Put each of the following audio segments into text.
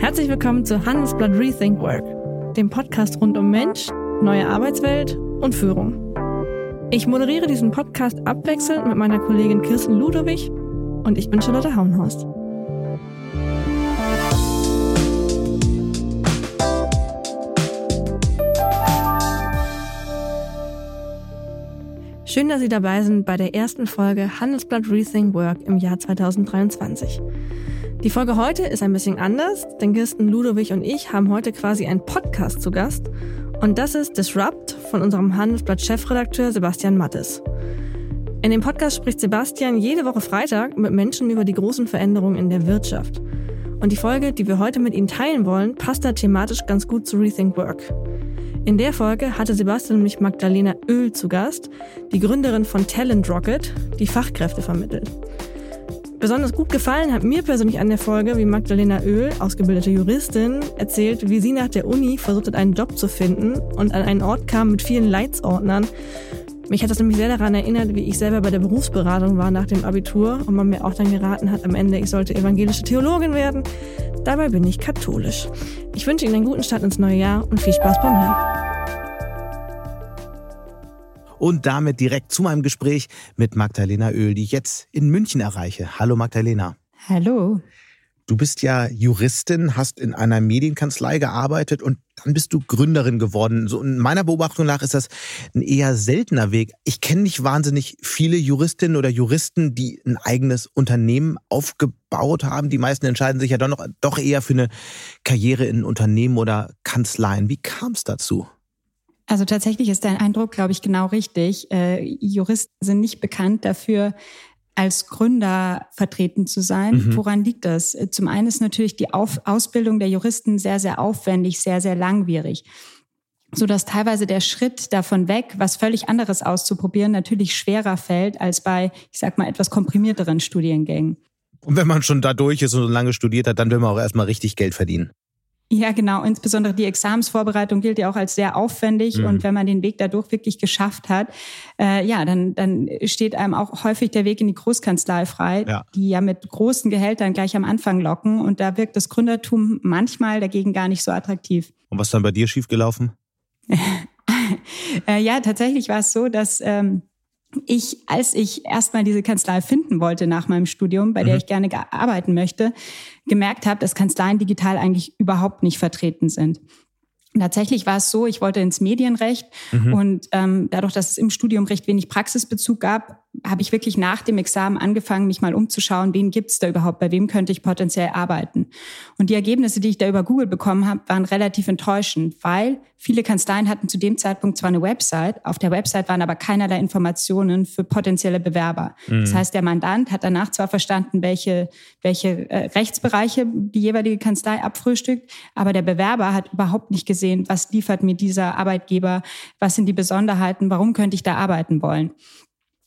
Herzlich willkommen zu Handelsblatt Rethink Work, dem Podcast rund um Mensch, neue Arbeitswelt und Führung. Ich moderiere diesen Podcast abwechselnd mit meiner Kollegin Kirsten Ludowig und ich bin Charlotte Hauenhorst. Schön, dass Sie dabei sind bei der ersten Folge Handelsblatt Rethink Work im Jahr 2023. Die Folge heute ist ein bisschen anders, denn Kirsten Ludowig und ich haben heute quasi einen Podcast zu Gast und das ist Disrupt von unserem Handelsblatt-Chefredakteur Sebastian Mattes. In dem Podcast spricht Sebastian jede Woche Freitag mit Menschen über die großen Veränderungen in der Wirtschaft. Und die Folge, die wir heute mit Ihnen teilen wollen, passt da thematisch ganz gut zu Rethink Work. In der Folge hatte Sebastian nämlich Magdalena Öl zu Gast, die Gründerin von Talent Rocket, die Fachkräfte vermittelt. Besonders gut gefallen hat mir persönlich an der Folge, wie Magdalena Öl, ausgebildete Juristin, erzählt, wie sie nach der Uni versucht hat, einen Job zu finden und an einen Ort kam mit vielen Leitsordnern. Mich hat das nämlich sehr daran erinnert, wie ich selber bei der Berufsberatung war nach dem Abitur und man mir auch dann geraten hat am Ende, ich sollte evangelische Theologin werden. Dabei bin ich katholisch. Ich wünsche Ihnen einen guten Start ins neue Jahr und viel Spaß beim Hören. Und damit direkt zu meinem Gespräch mit Magdalena Öl, die ich jetzt in München erreiche. Hallo Magdalena. Hallo. Du bist ja Juristin, hast in einer Medienkanzlei gearbeitet und dann bist du Gründerin geworden. So in meiner Beobachtung nach ist das ein eher seltener Weg. Ich kenne nicht wahnsinnig viele Juristinnen oder Juristen, die ein eigenes Unternehmen aufgebaut haben. Die meisten entscheiden sich ja doch, noch, doch eher für eine Karriere in Unternehmen oder Kanzleien. Wie kam es dazu? Also tatsächlich ist dein Eindruck, glaube ich, genau richtig. Äh, Juristen sind nicht bekannt dafür, als Gründer vertreten zu sein. Mhm. Woran liegt das? Zum einen ist natürlich die Auf Ausbildung der Juristen sehr, sehr aufwendig, sehr, sehr langwierig so dass teilweise der Schritt davon weg, was völlig anderes auszuprobieren, natürlich schwerer fällt als bei, ich sag mal, etwas komprimierteren Studiengängen. Und wenn man schon da durch ist und so lange studiert hat, dann will man auch erstmal richtig Geld verdienen. Ja, genau. Insbesondere die Examensvorbereitung gilt ja auch als sehr aufwendig. Mhm. Und wenn man den Weg dadurch wirklich geschafft hat, äh, ja, dann, dann steht einem auch häufig der Weg in die Großkanzlei frei, ja. die ja mit großen Gehältern gleich am Anfang locken. Und da wirkt das Gründertum manchmal dagegen gar nicht so attraktiv. Und was dann bei dir schiefgelaufen? äh, ja, tatsächlich war es so, dass ähm, ich, als ich erstmal diese Kanzlei finden wollte nach meinem Studium, bei der mhm. ich gerne arbeiten möchte, gemerkt habe, dass Kanzleien digital eigentlich überhaupt nicht vertreten sind. Tatsächlich war es so, ich wollte ins Medienrecht mhm. und ähm, dadurch, dass es im Studium recht wenig Praxisbezug gab, habe ich wirklich nach dem Examen angefangen, mich mal umzuschauen, wen gibt's da überhaupt, bei wem könnte ich potenziell arbeiten. Und die Ergebnisse, die ich da über Google bekommen habe, waren relativ enttäuschend, weil viele Kanzleien hatten zu dem Zeitpunkt zwar eine Website, auf der Website waren aber keinerlei Informationen für potenzielle Bewerber. Mhm. Das heißt, der Mandant hat danach zwar verstanden, welche, welche äh, Rechtsbereiche die jeweilige Kanzlei abfrühstückt, aber der Bewerber hat überhaupt nicht gesehen, was liefert mir dieser Arbeitgeber, was sind die Besonderheiten, warum könnte ich da arbeiten wollen.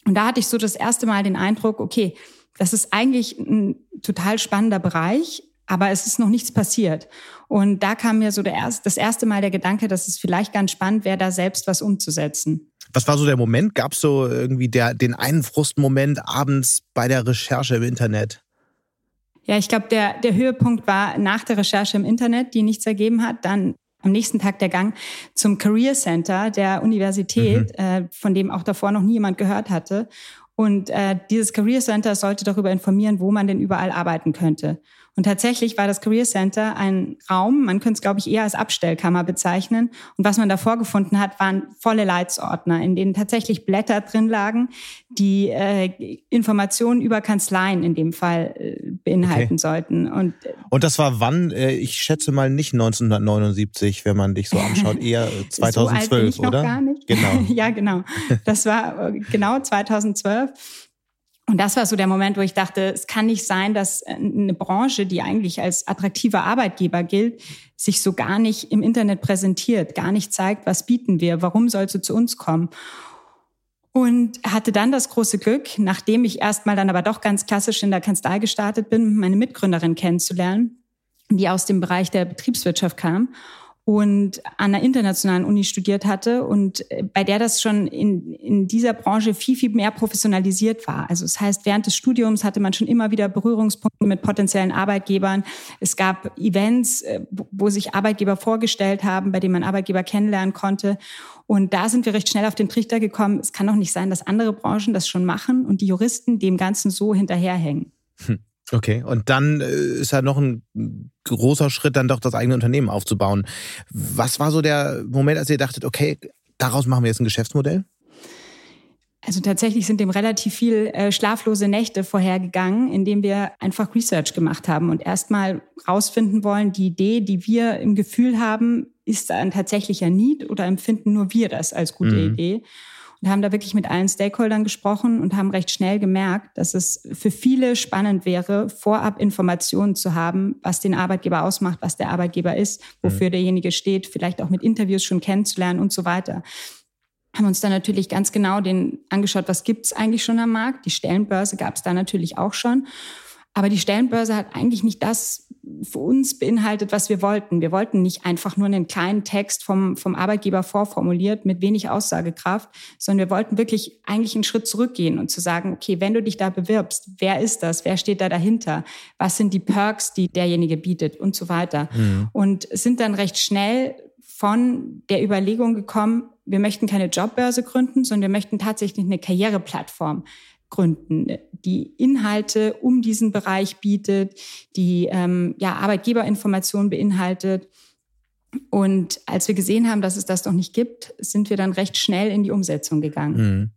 Und da hatte ich so das erste Mal den Eindruck, okay, das ist eigentlich ein total spannender Bereich, aber es ist noch nichts passiert. Und da kam mir so der erst, das erste Mal der Gedanke, dass es vielleicht ganz spannend wäre, da selbst was umzusetzen. Was war so der Moment? Gab es so irgendwie der, den einen Frustmoment abends bei der Recherche im Internet? Ja, ich glaube, der, der Höhepunkt war nach der Recherche im Internet, die nichts ergeben hat. Dann am nächsten Tag der Gang zum Career Center der Universität, mhm. äh, von dem auch davor noch nie jemand gehört hatte. Und äh, dieses Career Center sollte darüber informieren, wo man denn überall arbeiten könnte. Und tatsächlich war das Career Center ein Raum, man könnte es, glaube ich, eher als Abstellkammer bezeichnen. Und was man da vorgefunden hat, waren volle Leitsordner, in denen tatsächlich Blätter drin lagen, die äh, Informationen über Kanzleien in dem Fall äh, beinhalten okay. sollten. Und, Und das war wann? Äh, ich schätze mal nicht 1979, wenn man dich so anschaut, eher 2012, so alt bin ich oder? Noch gar nicht. Genau. ja, genau. Das war äh, genau 2012. Und das war so der Moment, wo ich dachte, es kann nicht sein, dass eine Branche, die eigentlich als attraktiver Arbeitgeber gilt, sich so gar nicht im Internet präsentiert, gar nicht zeigt, was bieten wir, warum sollst du zu uns kommen. Und hatte dann das große Glück, nachdem ich erstmal dann aber doch ganz klassisch in der Kanzlei gestartet bin, meine Mitgründerin kennenzulernen, die aus dem Bereich der Betriebswirtschaft kam und an einer internationalen Uni studiert hatte und äh, bei der das schon in, in dieser Branche viel, viel mehr professionalisiert war. Also das heißt, während des Studiums hatte man schon immer wieder Berührungspunkte mit potenziellen Arbeitgebern. Es gab Events, äh, wo sich Arbeitgeber vorgestellt haben, bei denen man Arbeitgeber kennenlernen konnte. Und da sind wir recht schnell auf den Trichter gekommen. Es kann doch nicht sein, dass andere Branchen das schon machen und die Juristen dem Ganzen so hinterherhängen. Hm. Okay, und dann äh, ist ja noch ein großer Schritt, dann doch das eigene Unternehmen aufzubauen. Was war so der Moment, als ihr dachtet, okay, daraus machen wir jetzt ein Geschäftsmodell? Also tatsächlich sind dem relativ viel äh, schlaflose Nächte vorhergegangen, indem wir einfach Research gemacht haben und erstmal rausfinden wollen, die Idee, die wir im Gefühl haben, ist ein tatsächlicher Need oder empfinden nur wir das als gute mhm. Idee? Und haben da wirklich mit allen Stakeholdern gesprochen und haben recht schnell gemerkt, dass es für viele spannend wäre, vorab Informationen zu haben, was den Arbeitgeber ausmacht, was der Arbeitgeber ist, wofür mhm. derjenige steht, vielleicht auch mit Interviews schon kennenzulernen und so weiter haben uns dann natürlich ganz genau den angeschaut, was gibt's eigentlich schon am Markt. Die Stellenbörse gab es da natürlich auch schon. Aber die Stellenbörse hat eigentlich nicht das für uns beinhaltet, was wir wollten. Wir wollten nicht einfach nur einen kleinen Text vom, vom Arbeitgeber vorformuliert mit wenig Aussagekraft, sondern wir wollten wirklich eigentlich einen Schritt zurückgehen und zu sagen, okay, wenn du dich da bewirbst, wer ist das? Wer steht da dahinter? Was sind die Perks, die derjenige bietet und so weiter? Mhm. Und sind dann recht schnell von der Überlegung gekommen, wir möchten keine Jobbörse gründen, sondern wir möchten tatsächlich eine Karriereplattform gründen, die Inhalte um diesen Bereich bietet, die ähm, ja, Arbeitgeberinformationen beinhaltet. Und als wir gesehen haben, dass es das noch nicht gibt, sind wir dann recht schnell in die Umsetzung gegangen. Mhm.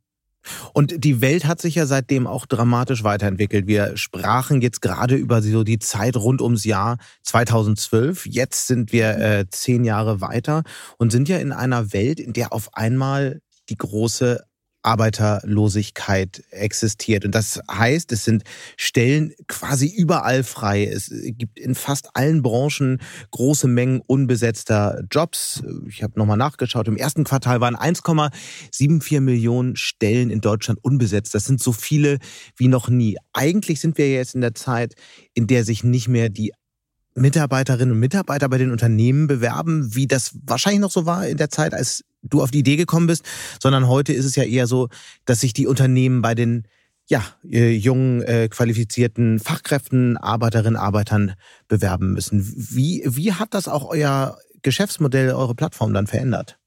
Und die Welt hat sich ja seitdem auch dramatisch weiterentwickelt. Wir sprachen jetzt gerade über so die Zeit rund ums Jahr 2012. Jetzt sind wir äh, zehn Jahre weiter und sind ja in einer Welt, in der auf einmal die große Arbeiterlosigkeit existiert. Und das heißt, es sind Stellen quasi überall frei. Es gibt in fast allen Branchen große Mengen unbesetzter Jobs. Ich habe nochmal nachgeschaut. Im ersten Quartal waren 1,74 Millionen Stellen in Deutschland unbesetzt. Das sind so viele wie noch nie. Eigentlich sind wir jetzt in der Zeit, in der sich nicht mehr die Mitarbeiterinnen und Mitarbeiter bei den Unternehmen bewerben, wie das wahrscheinlich noch so war in der Zeit, als du auf die Idee gekommen bist, sondern heute ist es ja eher so, dass sich die Unternehmen bei den ja, äh, jungen, äh, qualifizierten Fachkräften, Arbeiterinnen, Arbeitern bewerben müssen. Wie, wie hat das auch euer Geschäftsmodell, eure Plattform dann verändert?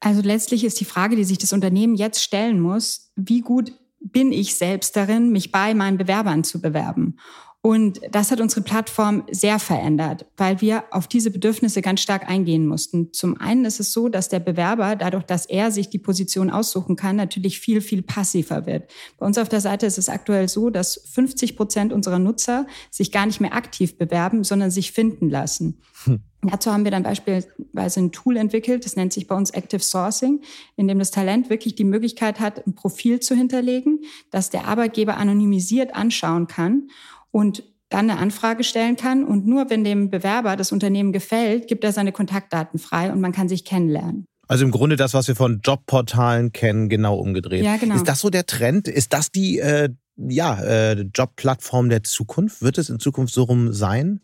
Also letztlich ist die Frage, die sich das Unternehmen jetzt stellen muss, wie gut bin ich selbst darin, mich bei meinen Bewerbern zu bewerben? Und das hat unsere Plattform sehr verändert, weil wir auf diese Bedürfnisse ganz stark eingehen mussten. Zum einen ist es so, dass der Bewerber, dadurch, dass er sich die Position aussuchen kann, natürlich viel, viel passiver wird. Bei uns auf der Seite ist es aktuell so, dass 50 Prozent unserer Nutzer sich gar nicht mehr aktiv bewerben, sondern sich finden lassen. Hm. Dazu haben wir dann beispielsweise ein Tool entwickelt, das nennt sich bei uns Active Sourcing, in dem das Talent wirklich die Möglichkeit hat, ein Profil zu hinterlegen, das der Arbeitgeber anonymisiert anschauen kann und dann eine Anfrage stellen kann. Und nur wenn dem Bewerber das Unternehmen gefällt, gibt er seine Kontaktdaten frei und man kann sich kennenlernen. Also im Grunde das, was wir von Jobportalen kennen, genau umgedreht. Ja, genau. Ist das so der Trend? Ist das die äh, ja, äh, Jobplattform der Zukunft? Wird es in Zukunft so rum sein?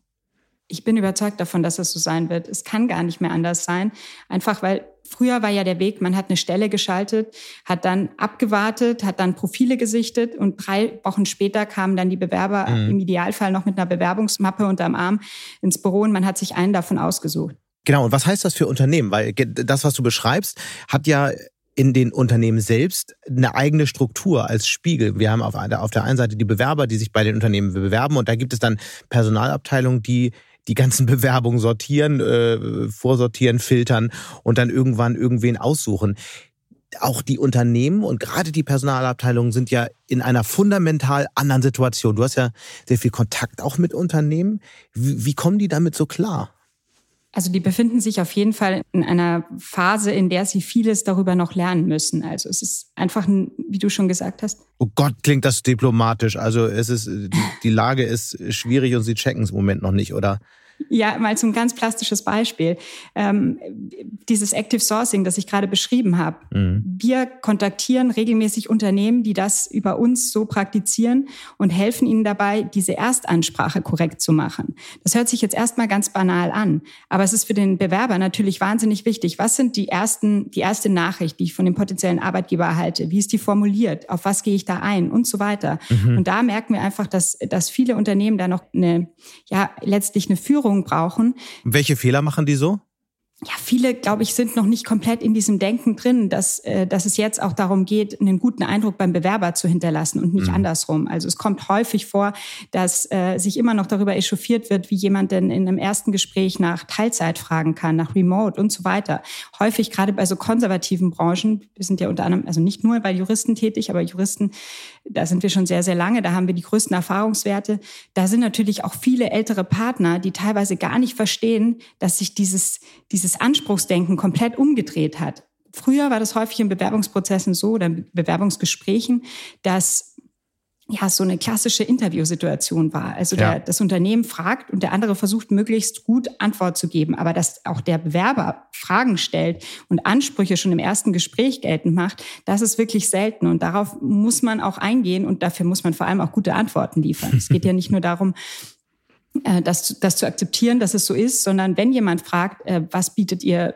Ich bin überzeugt davon, dass es so sein wird. Es kann gar nicht mehr anders sein. Einfach weil früher war ja der Weg, man hat eine Stelle geschaltet, hat dann abgewartet, hat dann Profile gesichtet und drei Wochen später kamen dann die Bewerber mhm. im Idealfall noch mit einer Bewerbungsmappe unterm Arm ins Büro und man hat sich einen davon ausgesucht. Genau, und was heißt das für Unternehmen? Weil das, was du beschreibst, hat ja in den Unternehmen selbst eine eigene Struktur als Spiegel. Wir haben auf der einen Seite die Bewerber, die sich bei den Unternehmen bewerben und da gibt es dann Personalabteilungen, die die ganzen Bewerbungen sortieren, äh, vorsortieren, filtern und dann irgendwann irgendwen aussuchen. Auch die Unternehmen und gerade die Personalabteilungen sind ja in einer fundamental anderen Situation. Du hast ja sehr viel Kontakt auch mit Unternehmen. Wie, wie kommen die damit so klar? Also die befinden sich auf jeden Fall in einer Phase, in der sie vieles darüber noch lernen müssen. Also es ist einfach, ein, wie du schon gesagt hast. Oh Gott, klingt das diplomatisch. Also es ist die, die Lage ist schwierig und sie checken es im Moment noch nicht, oder? Ja, mal zum ganz plastisches Beispiel. Ähm, dieses Active Sourcing, das ich gerade beschrieben habe. Mhm. Wir kontaktieren regelmäßig Unternehmen, die das über uns so praktizieren und helfen ihnen dabei, diese Erstansprache korrekt zu machen. Das hört sich jetzt erstmal ganz banal an, aber es ist für den Bewerber natürlich wahnsinnig wichtig. Was sind die ersten, die erste Nachricht, die ich von dem potenziellen Arbeitgeber erhalte? Wie ist die formuliert? Auf was gehe ich da ein? Und so weiter. Mhm. Und da merken wir einfach, dass, dass viele Unternehmen da noch eine, ja, letztlich eine Führung brauchen. Welche Fehler machen die so? Ja, viele, glaube ich, sind noch nicht komplett in diesem Denken drin, dass, äh, dass es jetzt auch darum geht, einen guten Eindruck beim Bewerber zu hinterlassen und nicht mhm. andersrum. Also es kommt häufig vor, dass äh, sich immer noch darüber echauffiert wird, wie jemand denn in einem ersten Gespräch nach Teilzeit fragen kann, nach Remote und so weiter. Häufig gerade bei so konservativen Branchen, wir sind ja unter anderem, also nicht nur bei Juristen tätig, aber Juristen, da sind wir schon sehr, sehr lange, da haben wir die größten Erfahrungswerte. Da sind natürlich auch viele ältere Partner, die teilweise gar nicht verstehen, dass sich dieses, dieses Anspruchsdenken komplett umgedreht hat. Früher war das häufig in Bewerbungsprozessen so oder Bewerbungsgesprächen, dass ja so eine klassische Interviewsituation war. Also der, ja. das Unternehmen fragt und der andere versucht möglichst gut Antwort zu geben, aber dass auch der Bewerber Fragen stellt und Ansprüche schon im ersten Gespräch geltend macht, das ist wirklich selten und darauf muss man auch eingehen und dafür muss man vor allem auch gute Antworten liefern. es geht ja nicht nur darum, das, das zu akzeptieren, dass es so ist, sondern wenn jemand fragt, äh, was bietet ihr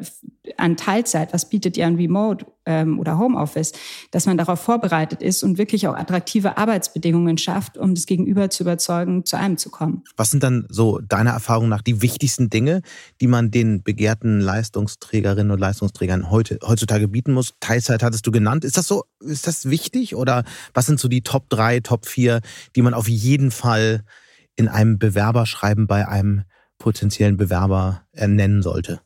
an Teilzeit, was bietet ihr an Remote ähm, oder Homeoffice, dass man darauf vorbereitet ist und wirklich auch attraktive Arbeitsbedingungen schafft, um das Gegenüber zu überzeugen, zu einem zu kommen. Was sind dann so deiner Erfahrung nach die wichtigsten Dinge, die man den begehrten Leistungsträgerinnen und Leistungsträgern heute, heutzutage bieten muss? Teilzeit hattest du genannt. Ist das so, ist das wichtig oder was sind so die Top 3, Top 4, die man auf jeden Fall in einem Bewerberschreiben bei einem potenziellen Bewerber nennen sollte?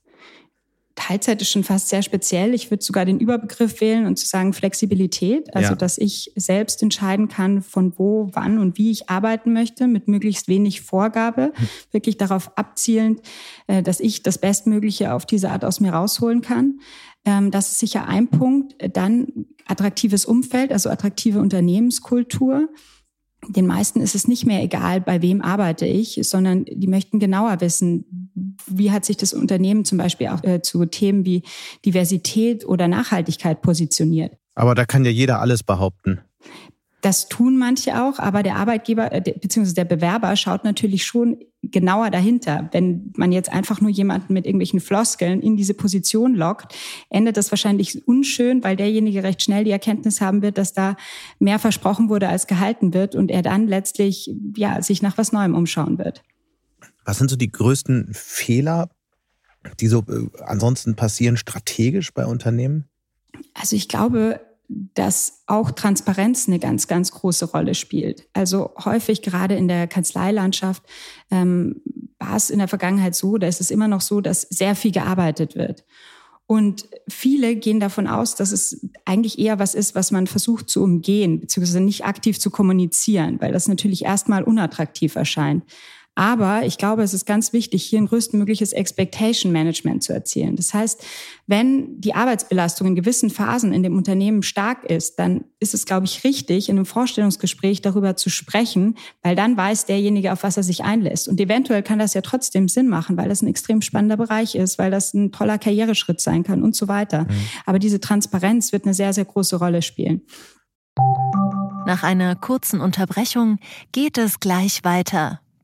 Teilzeit ist schon fast sehr speziell. Ich würde sogar den Überbegriff wählen und zu sagen Flexibilität. Also, ja. dass ich selbst entscheiden kann, von wo, wann und wie ich arbeiten möchte, mit möglichst wenig Vorgabe. Hm. Wirklich darauf abzielend, äh, dass ich das Bestmögliche auf diese Art aus mir rausholen kann. Ähm, das ist sicher ein Punkt. Dann attraktives Umfeld, also attraktive Unternehmenskultur den meisten ist es nicht mehr egal, bei wem arbeite ich, sondern die möchten genauer wissen, wie hat sich das Unternehmen zum Beispiel auch äh, zu Themen wie Diversität oder Nachhaltigkeit positioniert. Aber da kann ja jeder alles behaupten. Das tun manche auch, aber der Arbeitgeber äh, bzw. der Bewerber schaut natürlich schon genauer dahinter. Wenn man jetzt einfach nur jemanden mit irgendwelchen Floskeln in diese Position lockt, endet das wahrscheinlich unschön, weil derjenige recht schnell die Erkenntnis haben wird, dass da mehr versprochen wurde, als gehalten wird und er dann letztlich ja sich nach was Neuem umschauen wird. Was sind so die größten Fehler, die so äh, ansonsten passieren strategisch bei Unternehmen? Also ich glaube, dass auch Transparenz eine ganz, ganz große Rolle spielt. Also häufig gerade in der Kanzleilandschaft ähm, war es in der Vergangenheit so, da ist es immer noch so, dass sehr viel gearbeitet wird. Und viele gehen davon aus, dass es eigentlich eher was ist, was man versucht zu umgehen, beziehungsweise nicht aktiv zu kommunizieren, weil das natürlich erstmal unattraktiv erscheint. Aber ich glaube, es ist ganz wichtig, hier ein größtmögliches Expectation Management zu erzielen. Das heißt, wenn die Arbeitsbelastung in gewissen Phasen in dem Unternehmen stark ist, dann ist es, glaube ich, richtig, in einem Vorstellungsgespräch darüber zu sprechen, weil dann weiß derjenige, auf was er sich einlässt. Und eventuell kann das ja trotzdem Sinn machen, weil das ein extrem spannender Bereich ist, weil das ein toller Karriereschritt sein kann und so weiter. Mhm. Aber diese Transparenz wird eine sehr, sehr große Rolle spielen. Nach einer kurzen Unterbrechung geht es gleich weiter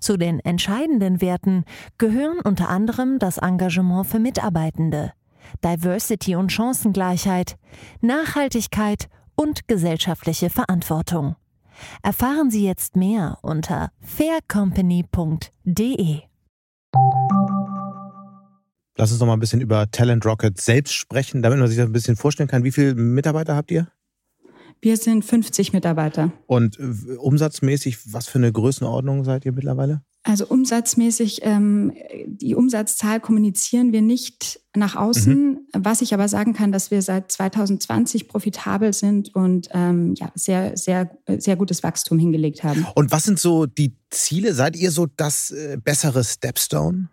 Zu den entscheidenden Werten gehören unter anderem das Engagement für Mitarbeitende, Diversity und Chancengleichheit, Nachhaltigkeit und gesellschaftliche Verantwortung. Erfahren Sie jetzt mehr unter faircompany.de. Lass uns noch mal ein bisschen über Talent Rocket selbst sprechen, damit man sich das ein bisschen vorstellen kann. Wie viele Mitarbeiter habt ihr? Wir sind 50 Mitarbeiter. Und äh, umsatzmäßig, was für eine Größenordnung seid ihr mittlerweile? Also umsatzmäßig, ähm, die Umsatzzahl kommunizieren wir nicht nach außen. Mhm. Was ich aber sagen kann, dass wir seit 2020 profitabel sind und ähm, ja, sehr, sehr, sehr gutes Wachstum hingelegt haben. Und was sind so die Ziele? Seid ihr so das äh, bessere Stepstone?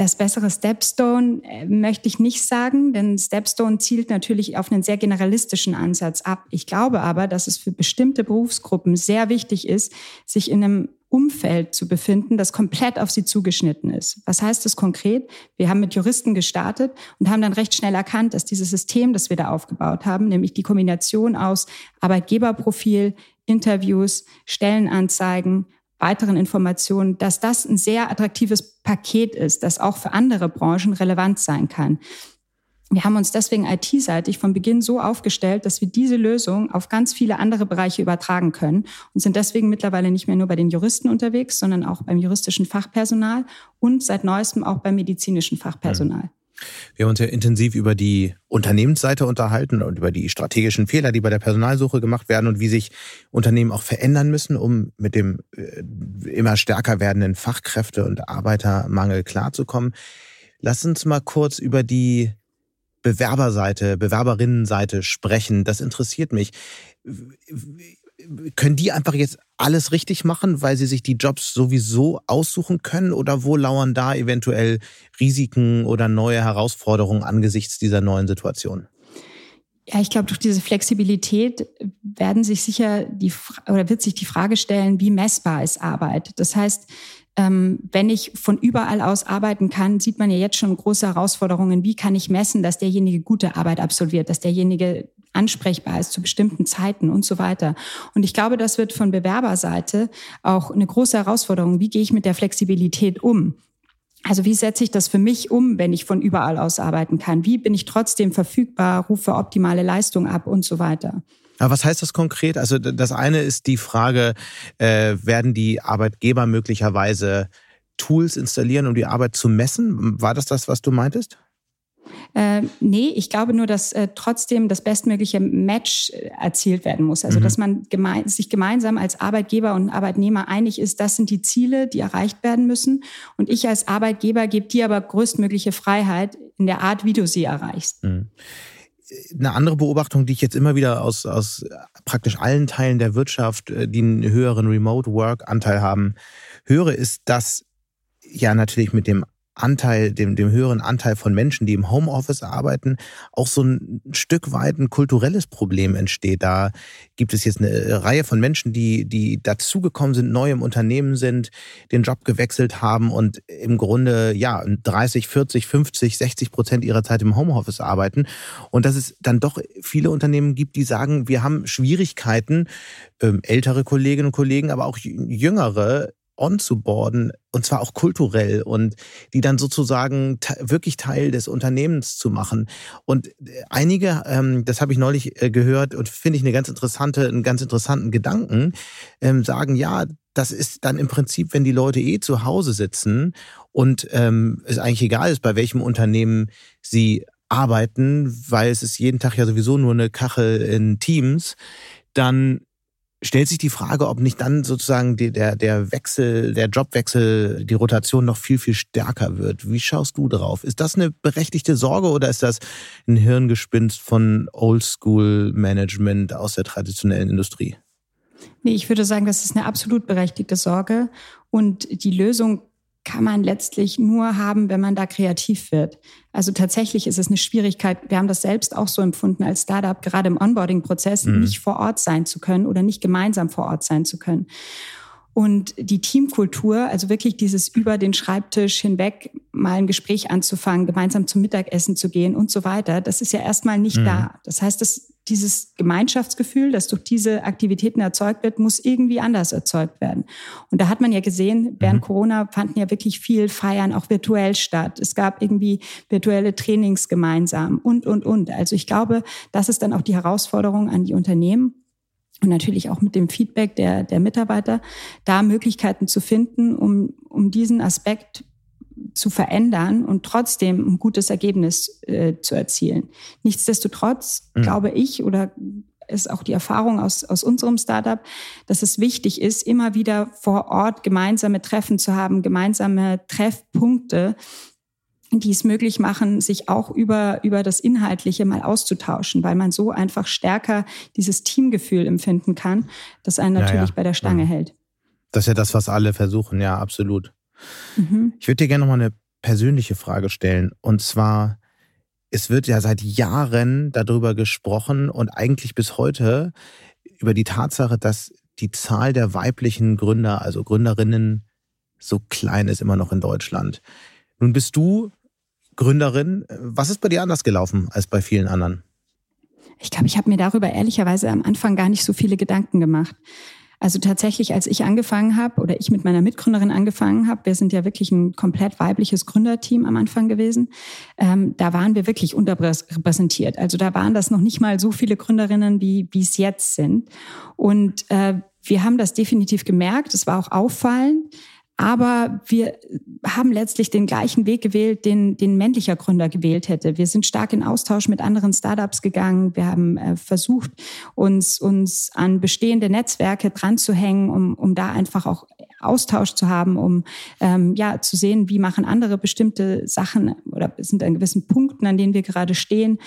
Das bessere Stepstone äh, möchte ich nicht sagen, denn Stepstone zielt natürlich auf einen sehr generalistischen Ansatz ab. Ich glaube aber, dass es für bestimmte Berufsgruppen sehr wichtig ist, sich in einem Umfeld zu befinden, das komplett auf sie zugeschnitten ist. Was heißt das konkret? Wir haben mit Juristen gestartet und haben dann recht schnell erkannt, dass dieses System, das wir da aufgebaut haben, nämlich die Kombination aus Arbeitgeberprofil, Interviews, Stellenanzeigen, weiteren Informationen, dass das ein sehr attraktives Paket ist, das auch für andere Branchen relevant sein kann. Wir haben uns deswegen IT-seitig von Beginn so aufgestellt, dass wir diese Lösung auf ganz viele andere Bereiche übertragen können und sind deswegen mittlerweile nicht mehr nur bei den Juristen unterwegs, sondern auch beim juristischen Fachpersonal und seit neuestem auch beim medizinischen Fachpersonal. Wir haben uns ja intensiv über die Unternehmensseite unterhalten und über die strategischen Fehler, die bei der Personalsuche gemacht werden und wie sich Unternehmen auch verändern müssen, um mit dem äh, immer stärker werdenden Fachkräfte- und Arbeitermangel klarzukommen. Lass uns mal kurz über die Bewerberseite, Bewerberinnenseite sprechen. Das interessiert mich. Können die einfach jetzt alles richtig machen, weil sie sich die Jobs sowieso aussuchen können? Oder wo lauern da eventuell Risiken oder neue Herausforderungen angesichts dieser neuen Situation? Ja, ich glaube, durch diese Flexibilität werden sich sicher die oder wird sich die Frage stellen, wie messbar ist Arbeit? Das heißt, ähm, wenn ich von überall aus arbeiten kann, sieht man ja jetzt schon große Herausforderungen. Wie kann ich messen, dass derjenige gute Arbeit absolviert, dass derjenige ansprechbar ist zu bestimmten Zeiten und so weiter. Und ich glaube, das wird von Bewerberseite auch eine große Herausforderung. Wie gehe ich mit der Flexibilität um? Also wie setze ich das für mich um, wenn ich von überall aus arbeiten kann? Wie bin ich trotzdem verfügbar, rufe optimale Leistung ab und so weiter? Aber was heißt das konkret? Also das eine ist die Frage, äh, werden die Arbeitgeber möglicherweise Tools installieren, um die Arbeit zu messen? War das das, was du meintest? Äh, nee, ich glaube nur, dass äh, trotzdem das bestmögliche Match äh, erzielt werden muss. Also, mhm. dass man geme sich gemeinsam als Arbeitgeber und Arbeitnehmer einig ist, das sind die Ziele, die erreicht werden müssen. Und ich als Arbeitgeber gebe dir aber größtmögliche Freiheit in der Art, wie du sie erreichst. Mhm eine andere Beobachtung, die ich jetzt immer wieder aus, aus praktisch allen Teilen der Wirtschaft, äh, die einen höheren Remote-Work-Anteil haben, höre, ist, dass ja natürlich mit dem Anteil, dem, dem höheren Anteil von Menschen, die im Homeoffice arbeiten, auch so ein Stück weit ein kulturelles Problem entsteht. Da gibt es jetzt eine Reihe von Menschen, die, die dazugekommen sind, neu im Unternehmen sind, den Job gewechselt haben und im Grunde, ja, 30, 40, 50, 60 Prozent ihrer Zeit im Homeoffice arbeiten. Und dass es dann doch viele Unternehmen gibt, die sagen, wir haben Schwierigkeiten, ähm, ältere Kolleginnen und Kollegen, aber auch jüngere onzuboarden und zwar auch kulturell und die dann sozusagen wirklich Teil des Unternehmens zu machen. Und äh, einige, ähm, das habe ich neulich äh, gehört und finde ich eine ganz interessante, einen ganz interessanten Gedanken, ähm, sagen, ja, das ist dann im Prinzip, wenn die Leute eh zu Hause sitzen und ähm, es eigentlich egal ist, bei welchem Unternehmen sie arbeiten, weil es ist jeden Tag ja sowieso nur eine Kachel in Teams, dann stellt sich die Frage, ob nicht dann sozusagen der, der Wechsel, der Jobwechsel, die Rotation noch viel, viel stärker wird. Wie schaust du drauf? Ist das eine berechtigte Sorge oder ist das ein Hirngespinst von Oldschool-Management aus der traditionellen Industrie? Nee, ich würde sagen, das ist eine absolut berechtigte Sorge. Und die Lösung kann man letztlich nur haben, wenn man da kreativ wird. Also tatsächlich ist es eine Schwierigkeit. Wir haben das selbst auch so empfunden als Startup, gerade im Onboarding-Prozess mhm. nicht vor Ort sein zu können oder nicht gemeinsam vor Ort sein zu können. Und die Teamkultur, also wirklich dieses über den Schreibtisch hinweg mal ein Gespräch anzufangen, gemeinsam zum Mittagessen zu gehen und so weiter, das ist ja erstmal nicht mhm. da. Das heißt, das, dieses Gemeinschaftsgefühl, das durch diese Aktivitäten erzeugt wird, muss irgendwie anders erzeugt werden. Und da hat man ja gesehen, während mhm. Corona fanden ja wirklich viel Feiern auch virtuell statt. Es gab irgendwie virtuelle Trainings gemeinsam und, und, und. Also ich glaube, das ist dann auch die Herausforderung an die Unternehmen und natürlich auch mit dem Feedback der, der Mitarbeiter, da Möglichkeiten zu finden, um, um diesen Aspekt zu verändern und trotzdem ein gutes Ergebnis äh, zu erzielen. Nichtsdestotrotz mhm. glaube ich oder ist auch die Erfahrung aus, aus unserem Startup, dass es wichtig ist, immer wieder vor Ort gemeinsame Treffen zu haben, gemeinsame Treffpunkte, die es möglich machen, sich auch über, über das Inhaltliche mal auszutauschen, weil man so einfach stärker dieses Teamgefühl empfinden kann, das einen natürlich ja, ja. bei der Stange ja. hält. Das ist ja das, was alle versuchen, ja, absolut. Mhm. Ich würde dir gerne noch mal eine persönliche Frage stellen. Und zwar, es wird ja seit Jahren darüber gesprochen und eigentlich bis heute über die Tatsache, dass die Zahl der weiblichen Gründer, also Gründerinnen, so klein ist immer noch in Deutschland. Nun bist du Gründerin. Was ist bei dir anders gelaufen als bei vielen anderen? Ich glaube, ich habe mir darüber ehrlicherweise am Anfang gar nicht so viele Gedanken gemacht. Also tatsächlich, als ich angefangen habe oder ich mit meiner Mitgründerin angefangen habe, wir sind ja wirklich ein komplett weibliches Gründerteam am Anfang gewesen, ähm, da waren wir wirklich unterrepräsentiert. Also da waren das noch nicht mal so viele Gründerinnen, wie, es jetzt sind. Und äh, wir haben das definitiv gemerkt. Es war auch auffallend. Aber wir haben letztlich den gleichen Weg gewählt, den, den männlicher Gründer gewählt hätte. Wir sind stark in Austausch mit anderen Startups gegangen. Wir haben äh, versucht, uns, uns an bestehende Netzwerke dran zu hängen, um, um da einfach auch Austausch zu haben, um ähm, ja zu sehen, wie machen andere bestimmte Sachen oder sind an gewissen Punkten, an denen wir gerade stehen.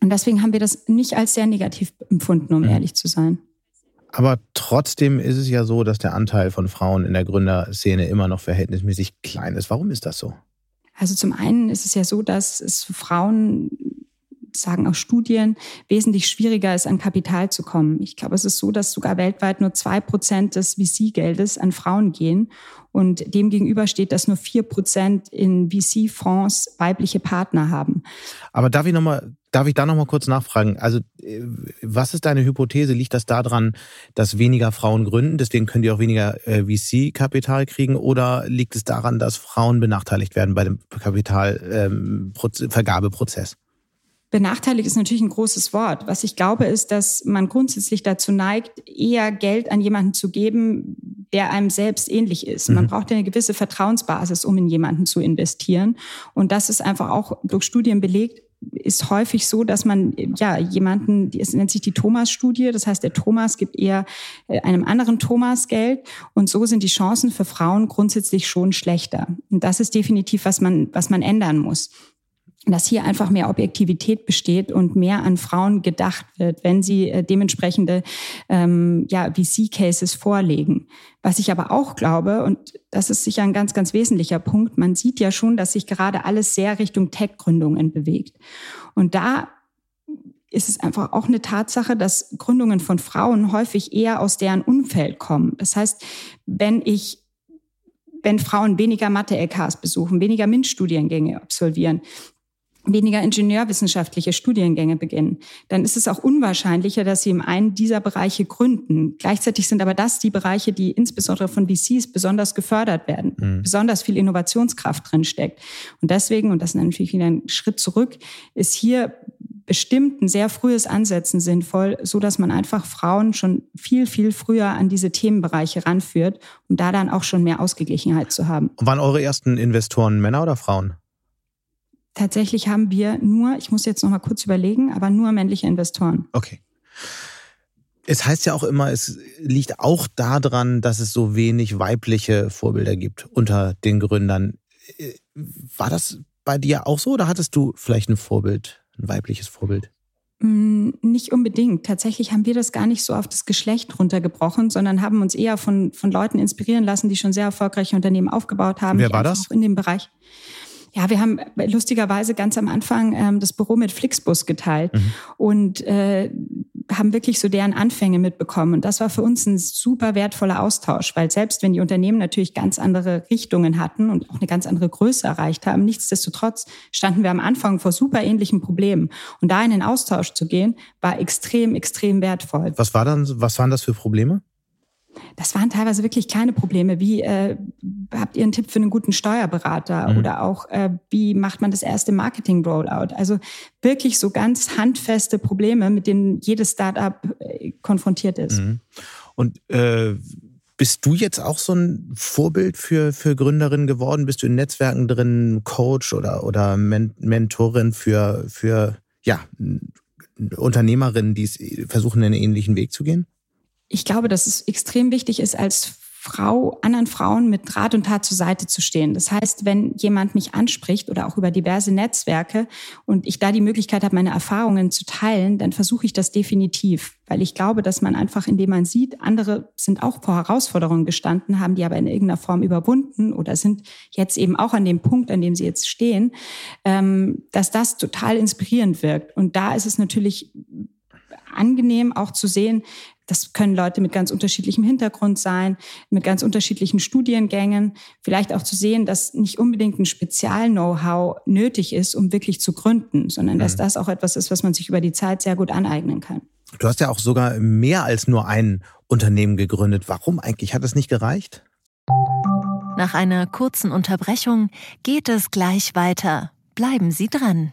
Und deswegen haben wir das nicht als sehr negativ empfunden, um mhm. ehrlich zu sein. Aber trotzdem ist es ja so, dass der Anteil von Frauen in der Gründerszene immer noch verhältnismäßig klein ist. Warum ist das so? Also zum einen ist es ja so, dass es Frauen sagen auch Studien, wesentlich schwieriger ist, an Kapital zu kommen. Ich glaube, es ist so, dass sogar weltweit nur zwei Prozent des VC-Geldes an Frauen gehen. Und demgegenüber steht, dass nur vier Prozent in VC-Fonds weibliche Partner haben. Aber darf ich noch mal, darf ich da noch mal kurz nachfragen? Also, äh, was ist deine Hypothese? Liegt das daran, dass weniger Frauen gründen, deswegen können die auch weniger äh, VC-Kapital kriegen? Oder liegt es daran, dass Frauen benachteiligt werden bei dem Kapitalvergabeprozess? Ähm, Benachteiligt ist natürlich ein großes Wort. Was ich glaube, ist, dass man grundsätzlich dazu neigt, eher Geld an jemanden zu geben, der einem selbst ähnlich ist. Mhm. Man braucht ja eine gewisse Vertrauensbasis, um in jemanden zu investieren. Und das ist einfach auch durch Studien belegt, ist häufig so, dass man ja jemanden, es nennt sich die Thomas-Studie, das heißt, der Thomas gibt eher äh, einem anderen Thomas Geld und so sind die Chancen für Frauen grundsätzlich schon schlechter. Und das ist definitiv, was man, was man ändern muss dass hier einfach mehr Objektivität besteht und mehr an Frauen gedacht wird, wenn sie äh, dementsprechende ähm, ja, VC-Cases vorlegen. Was ich aber auch glaube, und das ist sicher ein ganz, ganz wesentlicher Punkt, man sieht ja schon, dass sich gerade alles sehr Richtung Tech-Gründungen bewegt. Und da ist es einfach auch eine Tatsache, dass Gründungen von Frauen häufig eher aus deren Umfeld kommen. Das heißt, wenn ich wenn Frauen weniger Mathe-LKs besuchen, weniger MINT-Studiengänge absolvieren, weniger ingenieurwissenschaftliche Studiengänge beginnen, dann ist es auch unwahrscheinlicher, dass sie im einen dieser Bereiche gründen. Gleichzeitig sind aber das die Bereiche, die insbesondere von VCs besonders gefördert werden, mhm. besonders viel Innovationskraft drin steckt. Und deswegen, und das ist natürlich wieder ein Schritt zurück, ist hier bestimmt ein sehr frühes Ansetzen sinnvoll, so dass man einfach Frauen schon viel, viel früher an diese Themenbereiche ranführt, um da dann auch schon mehr Ausgeglichenheit zu haben. Und waren eure ersten Investoren Männer oder Frauen? Tatsächlich haben wir nur, ich muss jetzt noch mal kurz überlegen, aber nur männliche Investoren. Okay. Es heißt ja auch immer, es liegt auch daran, dass es so wenig weibliche Vorbilder gibt unter den Gründern. War das bei dir auch so oder hattest du vielleicht ein Vorbild, ein weibliches Vorbild? Mm, nicht unbedingt. Tatsächlich haben wir das gar nicht so auf das Geschlecht runtergebrochen, sondern haben uns eher von, von Leuten inspirieren lassen, die schon sehr erfolgreiche Unternehmen aufgebaut haben. Wer war das? in dem Bereich. Ja, wir haben lustigerweise ganz am Anfang ähm, das Büro mit Flixbus geteilt mhm. und äh, haben wirklich so deren Anfänge mitbekommen. Und das war für uns ein super wertvoller Austausch, weil selbst wenn die Unternehmen natürlich ganz andere Richtungen hatten und auch eine ganz andere Größe erreicht haben, nichtsdestotrotz standen wir am Anfang vor super ähnlichen Problemen. Und da in den Austausch zu gehen, war extrem, extrem wertvoll. Was war dann, was waren das für Probleme? Das waren teilweise wirklich kleine Probleme. Wie äh, habt ihr einen Tipp für einen guten Steuerberater mhm. oder auch äh, wie macht man das erste Marketing-Rollout? Also wirklich so ganz handfeste Probleme, mit denen jedes Startup äh, konfrontiert ist. Mhm. Und äh, bist du jetzt auch so ein Vorbild für, für Gründerinnen geworden? Bist du in Netzwerken drin, Coach oder, oder Men Mentorin für, für ja, Unternehmerinnen, die es versuchen, einen ähnlichen Weg zu gehen? Ich glaube, dass es extrem wichtig ist, als Frau, anderen Frauen mit Rat und Tat zur Seite zu stehen. Das heißt, wenn jemand mich anspricht oder auch über diverse Netzwerke und ich da die Möglichkeit habe, meine Erfahrungen zu teilen, dann versuche ich das definitiv, weil ich glaube, dass man einfach, indem man sieht, andere sind auch vor Herausforderungen gestanden, haben die aber in irgendeiner Form überwunden oder sind jetzt eben auch an dem Punkt, an dem sie jetzt stehen, ähm, dass das total inspirierend wirkt. Und da ist es natürlich angenehm auch zu sehen, das können Leute mit ganz unterschiedlichem Hintergrund sein, mit ganz unterschiedlichen Studiengängen. Vielleicht auch zu sehen, dass nicht unbedingt ein Spezial-Know-how nötig ist, um wirklich zu gründen, sondern mhm. dass das auch etwas ist, was man sich über die Zeit sehr gut aneignen kann. Du hast ja auch sogar mehr als nur ein Unternehmen gegründet. Warum eigentlich? Hat es nicht gereicht? Nach einer kurzen Unterbrechung geht es gleich weiter. Bleiben Sie dran.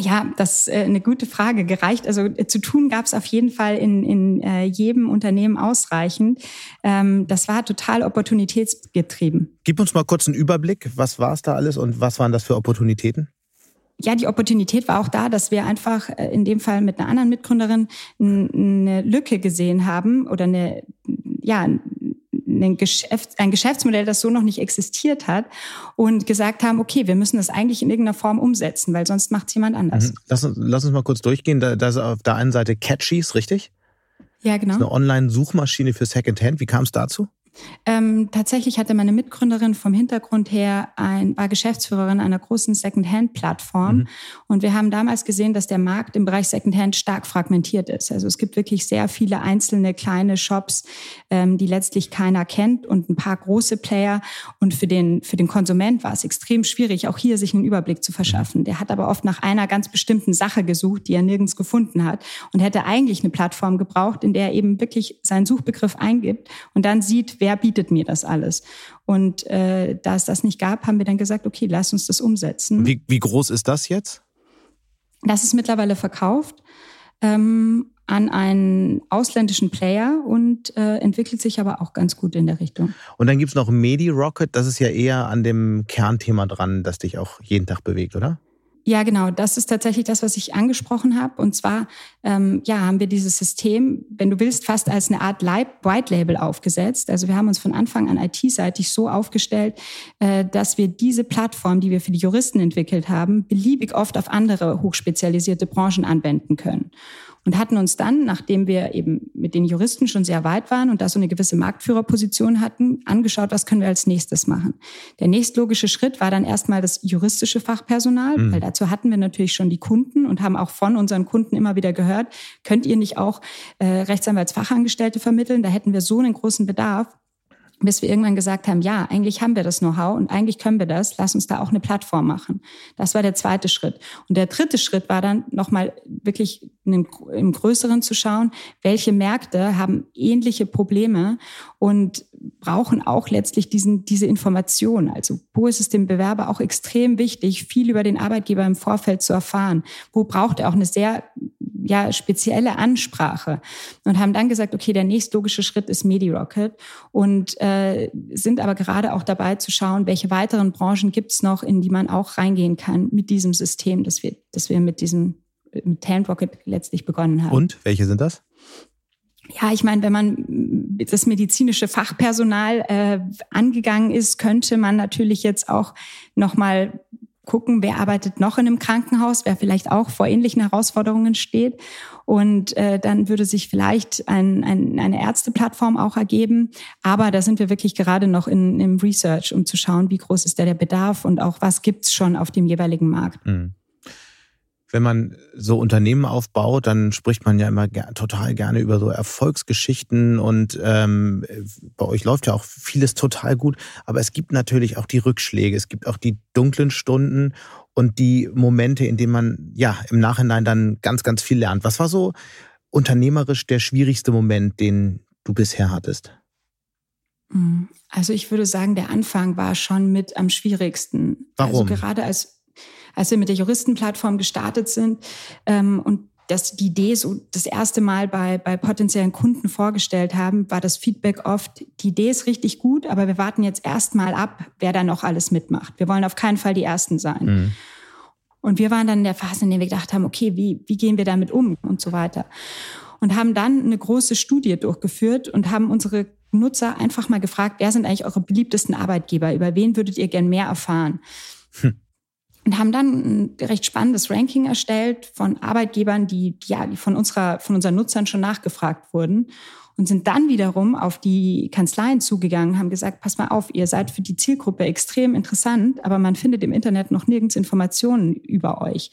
Ja, das ist äh, eine gute Frage. Gereicht, also äh, zu tun gab es auf jeden Fall in, in äh, jedem Unternehmen ausreichend. Ähm, das war total opportunitätsgetrieben. Gib uns mal kurz einen Überblick. Was war es da alles und was waren das für Opportunitäten? ja, die Opportunität war auch da, dass wir einfach in dem Fall mit einer anderen Mitgründerin eine Lücke gesehen haben oder eine, ja, ein, Geschäft, ein Geschäftsmodell, das so noch nicht existiert hat und gesagt haben, okay, wir müssen das eigentlich in irgendeiner Form umsetzen, weil sonst macht es jemand anders. Mhm. Lass, lass, uns mal kurz durchgehen. Da, da ist auf der einen Seite Catchies, richtig? Ja, genau. Das ist eine Online-Suchmaschine für Secondhand. Wie kam es dazu? Ähm, tatsächlich hatte meine Mitgründerin vom Hintergrund her ein, war Geschäftsführerin einer großen Secondhand-Plattform. Mhm. Und wir haben damals gesehen, dass der Markt im Bereich Secondhand stark fragmentiert ist. Also es gibt wirklich sehr viele einzelne kleine Shops, ähm, die letztlich keiner kennt und ein paar große Player. Und für den, für den Konsument war es extrem schwierig, auch hier sich einen Überblick zu verschaffen. Der hat aber oft nach einer ganz bestimmten Sache gesucht, die er nirgends gefunden hat und hätte eigentlich eine Plattform gebraucht, in der er eben wirklich seinen Suchbegriff eingibt und dann sieht, wer bietet mir das alles? Und äh, da es das nicht gab, haben wir dann gesagt, okay, lass uns das umsetzen. Wie, wie groß ist das jetzt? Das ist mittlerweile verkauft ähm, an einen ausländischen Player und äh, entwickelt sich aber auch ganz gut in der Richtung. Und dann gibt es noch MediRocket, das ist ja eher an dem Kernthema dran, das dich auch jeden Tag bewegt, oder? Ja, genau. Das ist tatsächlich das, was ich angesprochen habe. Und zwar, ähm, ja, haben wir dieses System, wenn du willst, fast als eine Art White Label aufgesetzt. Also wir haben uns von Anfang an IT-seitig so aufgestellt, äh, dass wir diese Plattform, die wir für die Juristen entwickelt haben, beliebig oft auf andere hochspezialisierte Branchen anwenden können und hatten uns dann, nachdem wir eben mit den Juristen schon sehr weit waren und da so eine gewisse Marktführerposition hatten, angeschaut, was können wir als nächstes machen. Der nächstlogische Schritt war dann erstmal das juristische Fachpersonal, mhm. weil dazu hatten wir natürlich schon die Kunden und haben auch von unseren Kunden immer wieder gehört, könnt ihr nicht auch äh, Rechtsanwaltsfachangestellte vermitteln? Da hätten wir so einen großen Bedarf bis wir irgendwann gesagt haben, ja, eigentlich haben wir das Know-how und eigentlich können wir das, lass uns da auch eine Plattform machen. Das war der zweite Schritt. Und der dritte Schritt war dann nochmal wirklich im Größeren zu schauen, welche Märkte haben ähnliche Probleme und brauchen auch letztlich diesen, diese Information. Also wo ist es dem Bewerber auch extrem wichtig, viel über den Arbeitgeber im Vorfeld zu erfahren? Wo braucht er auch eine sehr ja, spezielle Ansprache? Und haben dann gesagt, okay, der nächstlogische Schritt ist MediRocket und äh, sind aber gerade auch dabei zu schauen, welche weiteren Branchen gibt es noch, in die man auch reingehen kann mit diesem System, das wir, das wir mit diesem mit Talent Rocket letztlich begonnen haben. Und welche sind das? Ja, ich meine, wenn man das medizinische Fachpersonal äh, angegangen ist, könnte man natürlich jetzt auch noch mal gucken, wer arbeitet noch in einem Krankenhaus, wer vielleicht auch vor ähnlichen Herausforderungen steht. Und äh, dann würde sich vielleicht ein, ein, eine Ärzteplattform auch ergeben. Aber da sind wir wirklich gerade noch in, im Research, um zu schauen, wie groß ist da der Bedarf und auch was gibt's schon auf dem jeweiligen Markt. Mhm. Wenn man so Unternehmen aufbaut, dann spricht man ja immer ger total gerne über so Erfolgsgeschichten und ähm, bei euch läuft ja auch vieles total gut. Aber es gibt natürlich auch die Rückschläge, es gibt auch die dunklen Stunden und die Momente, in denen man ja im Nachhinein dann ganz, ganz viel lernt. Was war so unternehmerisch der schwierigste Moment, den du bisher hattest? Mm, also ich würde sagen, der Anfang war schon mit am schwierigsten. Warum? Also gerade als als wir mit der Juristenplattform gestartet sind ähm, und dass die Idee so das erste Mal bei, bei potenziellen Kunden vorgestellt haben, war das Feedback oft, die Idee ist richtig gut, aber wir warten jetzt erstmal ab, wer da noch alles mitmacht. Wir wollen auf keinen Fall die Ersten sein. Mhm. Und wir waren dann in der Phase, in der wir gedacht haben, okay, wie, wie gehen wir damit um und so weiter. Und haben dann eine große Studie durchgeführt und haben unsere Nutzer einfach mal gefragt, wer sind eigentlich eure beliebtesten Arbeitgeber? Über wen würdet ihr gern mehr erfahren? Hm und haben dann ein recht spannendes Ranking erstellt von Arbeitgebern, die, ja, die von unserer, von unseren Nutzern schon nachgefragt wurden und sind dann wiederum auf die Kanzleien zugegangen, haben gesagt, pass mal auf, ihr seid für die Zielgruppe extrem interessant, aber man findet im Internet noch nirgends Informationen über euch.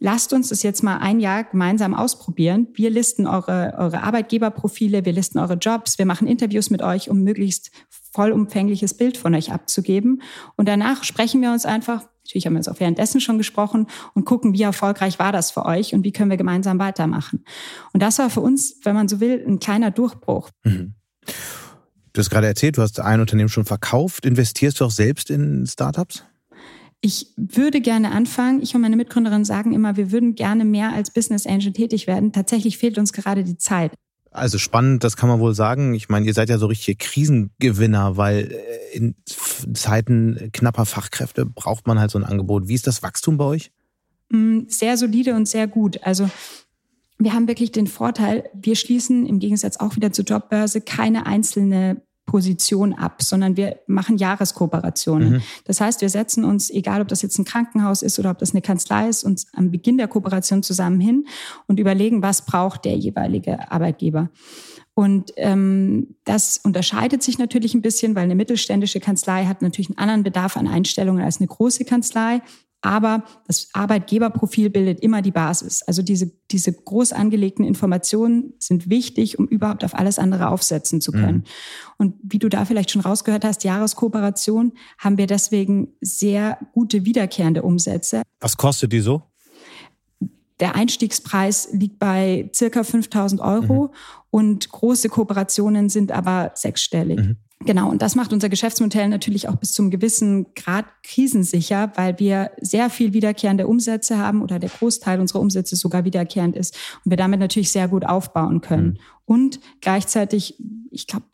Lasst uns das jetzt mal ein Jahr gemeinsam ausprobieren. Wir listen eure, eure Arbeitgeberprofile, wir listen eure Jobs, wir machen Interviews mit euch, um möglichst vollumfängliches Bild von euch abzugeben. Und danach sprechen wir uns einfach, Natürlich haben wir uns auch währenddessen schon gesprochen und gucken, wie erfolgreich war das für euch und wie können wir gemeinsam weitermachen. Und das war für uns, wenn man so will, ein kleiner Durchbruch. Mhm. Du hast gerade erzählt, du hast ein Unternehmen schon verkauft. Investierst du auch selbst in Startups? Ich würde gerne anfangen. Ich und meine Mitgründerin sagen immer, wir würden gerne mehr als Business Angel tätig werden. Tatsächlich fehlt uns gerade die Zeit. Also spannend, das kann man wohl sagen. Ich meine, ihr seid ja so richtige Krisengewinner, weil äh, in Zeiten knapper Fachkräfte braucht man halt so ein Angebot. Wie ist das Wachstum bei euch? Mm, sehr solide und sehr gut. Also wir haben wirklich den Vorteil, wir schließen im Gegensatz auch wieder zur Jobbörse keine einzelne Position ab, sondern wir machen Jahreskooperationen. Mhm. Das heißt, wir setzen uns, egal ob das jetzt ein Krankenhaus ist oder ob das eine Kanzlei ist, uns am Beginn der Kooperation zusammen hin und überlegen, was braucht der jeweilige Arbeitgeber. Und ähm, das unterscheidet sich natürlich ein bisschen, weil eine mittelständische Kanzlei hat natürlich einen anderen Bedarf an Einstellungen als eine große Kanzlei. Aber das Arbeitgeberprofil bildet immer die Basis. Also diese, diese groß angelegten Informationen sind wichtig, um überhaupt auf alles andere aufsetzen zu können. Mhm. Und wie du da vielleicht schon rausgehört hast, Jahreskooperation, haben wir deswegen sehr gute wiederkehrende Umsätze. Was kostet die so? Der Einstiegspreis liegt bei circa 5000 Euro mhm. und große Kooperationen sind aber sechsstellig. Mhm. Genau, und das macht unser Geschäftsmodell natürlich auch bis zum gewissen Grad krisensicher, weil wir sehr viel wiederkehrende Umsätze haben oder der Großteil unserer Umsätze sogar wiederkehrend ist und wir damit natürlich sehr gut aufbauen können. Mhm. Und gleichzeitig, ich glaube,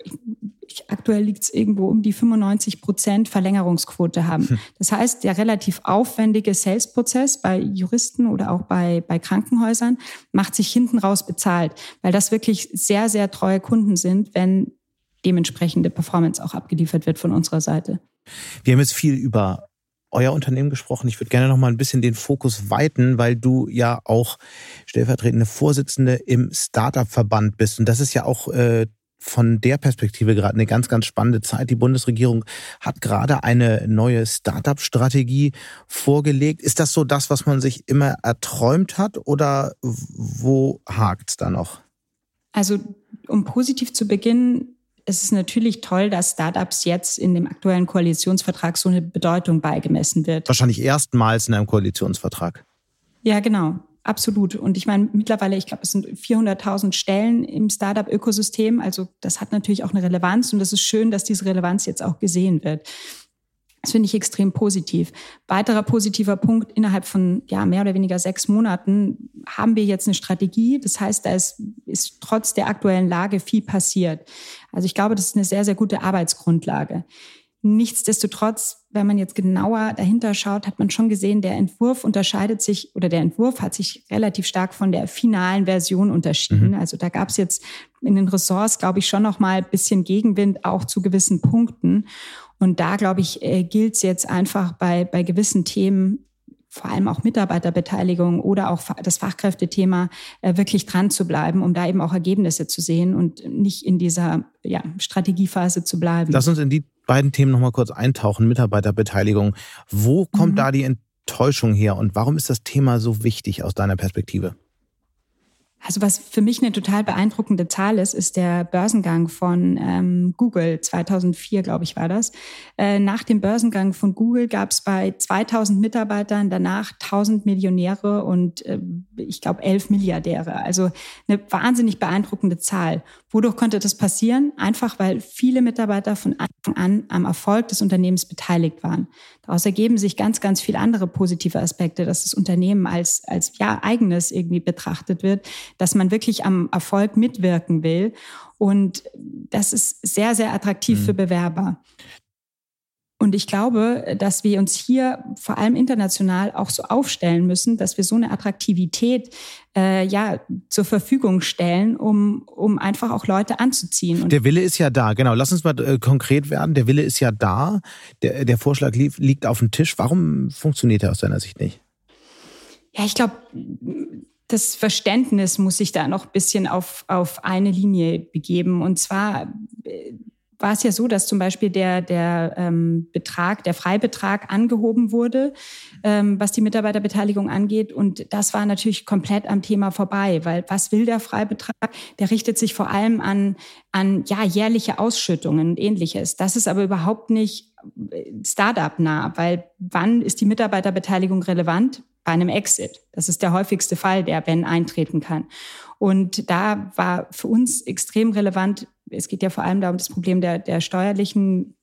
aktuell liegt es irgendwo um die 95 Prozent Verlängerungsquote haben. Hm. Das heißt, der relativ aufwendige Sales-Prozess bei Juristen oder auch bei, bei Krankenhäusern macht sich hinten raus bezahlt, weil das wirklich sehr, sehr treue Kunden sind, wenn dementsprechende Performance auch abgeliefert wird von unserer Seite. Wir haben jetzt viel über euer Unternehmen gesprochen. Ich würde gerne noch mal ein bisschen den Fokus weiten, weil du ja auch stellvertretende Vorsitzende im Startup-Verband bist. Und das ist ja auch äh, von der Perspektive gerade eine ganz, ganz spannende Zeit. Die Bundesregierung hat gerade eine neue Startup-Strategie vorgelegt. Ist das so das, was man sich immer erträumt hat oder wo hakt es da noch? Also, um positiv zu beginnen, es ist natürlich toll, dass Startups jetzt in dem aktuellen Koalitionsvertrag so eine Bedeutung beigemessen wird. Wahrscheinlich erstmals in einem Koalitionsvertrag. Ja, genau. Absolut. Und ich meine, mittlerweile, ich glaube, es sind 400.000 Stellen im Startup-Ökosystem. Also das hat natürlich auch eine Relevanz und das ist schön, dass diese Relevanz jetzt auch gesehen wird. Das finde ich extrem positiv. Weiterer positiver Punkt, innerhalb von ja, mehr oder weniger sechs Monaten haben wir jetzt eine Strategie. Das heißt, da ist, ist trotz der aktuellen Lage viel passiert. Also ich glaube, das ist eine sehr, sehr gute Arbeitsgrundlage. Nichtsdestotrotz, wenn man jetzt genauer dahinter schaut, hat man schon gesehen, der Entwurf unterscheidet sich oder der Entwurf hat sich relativ stark von der finalen Version unterschieden. Mhm. Also da gab es jetzt in den Ressorts, glaube ich, schon noch mal ein bisschen Gegenwind auch zu gewissen Punkten. Und da, glaube ich, äh, gilt es jetzt einfach bei, bei gewissen Themen, vor allem auch Mitarbeiterbeteiligung oder auch das Fachkräftethema äh, wirklich dran zu bleiben, um da eben auch Ergebnisse zu sehen und nicht in dieser ja, Strategiephase zu bleiben. Lass uns in die beiden Themen nochmal kurz eintauchen. Mitarbeiterbeteiligung. Wo kommt mhm. da die Enttäuschung her und warum ist das Thema so wichtig aus deiner Perspektive? Also was für mich eine total beeindruckende Zahl ist, ist der Börsengang von ähm, Google 2004, glaube ich, war das. Äh, nach dem Börsengang von Google gab es bei 2000 Mitarbeitern danach 1000 Millionäre und äh, ich glaube 11 Milliardäre. Also eine wahnsinnig beeindruckende Zahl. Wodurch konnte das passieren? Einfach weil viele Mitarbeiter von Anfang an am Erfolg des Unternehmens beteiligt waren. Daraus ergeben sich ganz, ganz viele andere positive Aspekte, dass das Unternehmen als, als ja, eigenes irgendwie betrachtet wird, dass man wirklich am Erfolg mitwirken will. Und das ist sehr, sehr attraktiv mhm. für Bewerber. Und ich glaube, dass wir uns hier vor allem international auch so aufstellen müssen, dass wir so eine Attraktivität äh, ja zur Verfügung stellen, um, um einfach auch Leute anzuziehen. Und der Wille ist ja da, genau. Lass uns mal äh, konkret werden. Der Wille ist ja da. Der, der Vorschlag lief, liegt auf dem Tisch. Warum funktioniert er aus deiner Sicht nicht? Ja, ich glaube, das Verständnis muss sich da noch ein bisschen auf, auf eine Linie begeben. Und zwar äh, war es ja so, dass zum Beispiel der, der ähm, Betrag, der Freibetrag angehoben wurde, ähm, was die Mitarbeiterbeteiligung angeht. Und das war natürlich komplett am Thema vorbei, weil was will der Freibetrag? Der richtet sich vor allem an, an ja, jährliche Ausschüttungen und ähnliches. Das ist aber überhaupt nicht äh, Startup-nah, weil wann ist die Mitarbeiterbeteiligung relevant? Bei einem Exit. Das ist der häufigste Fall, der Ben eintreten kann. Und da war für uns extrem relevant, es geht ja vor allem da um das Problem der, der steuerlichen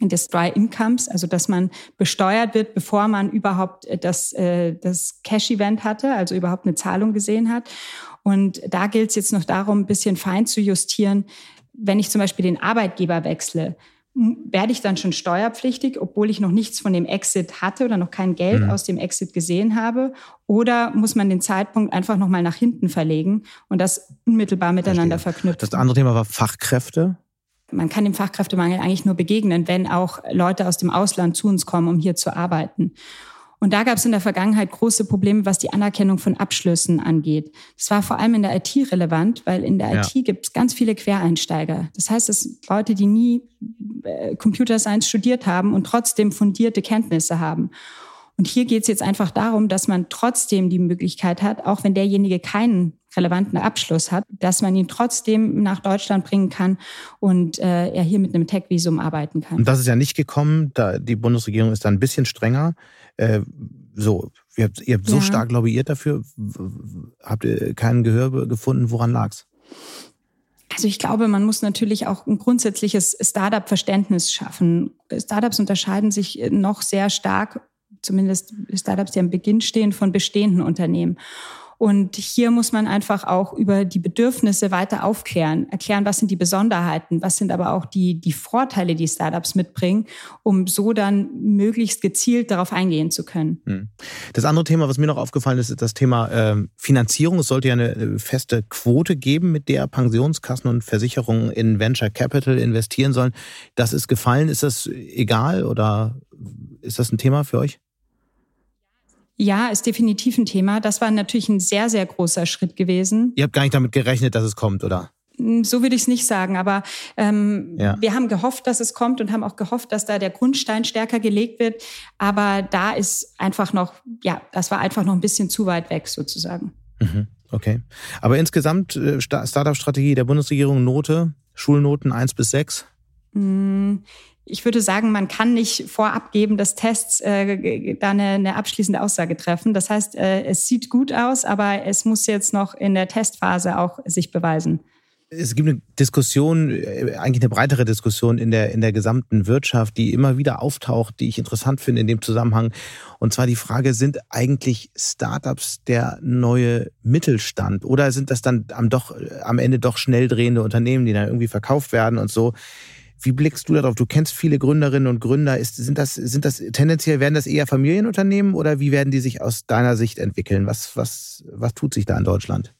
des Dry Incomes, also dass man besteuert wird, bevor man überhaupt das, äh, das Cash-Event hatte, also überhaupt eine Zahlung gesehen hat. Und da gilt es jetzt noch darum, ein bisschen fein zu justieren, wenn ich zum Beispiel den Arbeitgeber wechsle, werde ich dann schon steuerpflichtig, obwohl ich noch nichts von dem Exit hatte oder noch kein Geld mhm. aus dem Exit gesehen habe? Oder muss man den Zeitpunkt einfach nochmal nach hinten verlegen und das unmittelbar miteinander Verstehe. verknüpfen? Das andere Thema war Fachkräfte. Man kann dem Fachkräftemangel eigentlich nur begegnen, wenn auch Leute aus dem Ausland zu uns kommen, um hier zu arbeiten. Und da gab es in der Vergangenheit große Probleme, was die Anerkennung von Abschlüssen angeht. Das war vor allem in der IT relevant, weil in der ja. IT gibt es ganz viele Quereinsteiger. Das heißt, es sind Leute, die nie äh, Computer Science studiert haben und trotzdem fundierte Kenntnisse haben. Und hier geht es jetzt einfach darum, dass man trotzdem die Möglichkeit hat, auch wenn derjenige keinen relevanten Abschluss hat, dass man ihn trotzdem nach Deutschland bringen kann und äh, er hier mit einem Tech-Visum arbeiten kann. Und das ist ja nicht gekommen. Da die Bundesregierung ist da ein bisschen strenger. Äh, so, ihr habt, ihr habt so stark lobbyiert dafür. Habt ihr kein Gehör gefunden? Woran lag's? Also ich glaube, man muss natürlich auch ein grundsätzliches Startup-Verständnis schaffen. Startups unterscheiden sich noch sehr stark zumindest Startups, die am Beginn stehen, von bestehenden Unternehmen. Und hier muss man einfach auch über die Bedürfnisse weiter aufklären, erklären, was sind die Besonderheiten, was sind aber auch die, die Vorteile, die Startups mitbringen, um so dann möglichst gezielt darauf eingehen zu können. Hm. Das andere Thema, was mir noch aufgefallen ist, ist das Thema äh, Finanzierung. Es sollte ja eine feste Quote geben, mit der Pensionskassen und Versicherungen in Venture Capital investieren sollen. Das ist gefallen. Ist das egal oder ist das ein Thema für euch? Ja, ist definitiv ein Thema. Das war natürlich ein sehr, sehr großer Schritt gewesen. Ihr habt gar nicht damit gerechnet, dass es kommt, oder? Hm, so würde ich es nicht sagen, aber ähm, ja. wir haben gehofft, dass es kommt und haben auch gehofft, dass da der Grundstein stärker gelegt wird. Aber da ist einfach noch, ja, das war einfach noch ein bisschen zu weit weg sozusagen. Mhm. Okay. Aber insgesamt äh, Startup-Strategie der Bundesregierung Note, Schulnoten 1 bis 6? Ich würde sagen, man kann nicht vorab geben, dass Tests äh, da eine, eine abschließende Aussage treffen. Das heißt, äh, es sieht gut aus, aber es muss jetzt noch in der Testphase auch sich beweisen. Es gibt eine Diskussion, äh, eigentlich eine breitere Diskussion in der, in der gesamten Wirtschaft, die immer wieder auftaucht, die ich interessant finde in dem Zusammenhang. Und zwar die Frage, sind eigentlich Startups der neue Mittelstand oder sind das dann am, doch, am Ende doch schnell drehende Unternehmen, die dann irgendwie verkauft werden und so? Wie blickst du darauf? Du kennst viele Gründerinnen und Gründer. Ist, sind, das, sind das tendenziell, werden das eher Familienunternehmen oder wie werden die sich aus deiner Sicht entwickeln? Was, was, was tut sich da in Deutschland?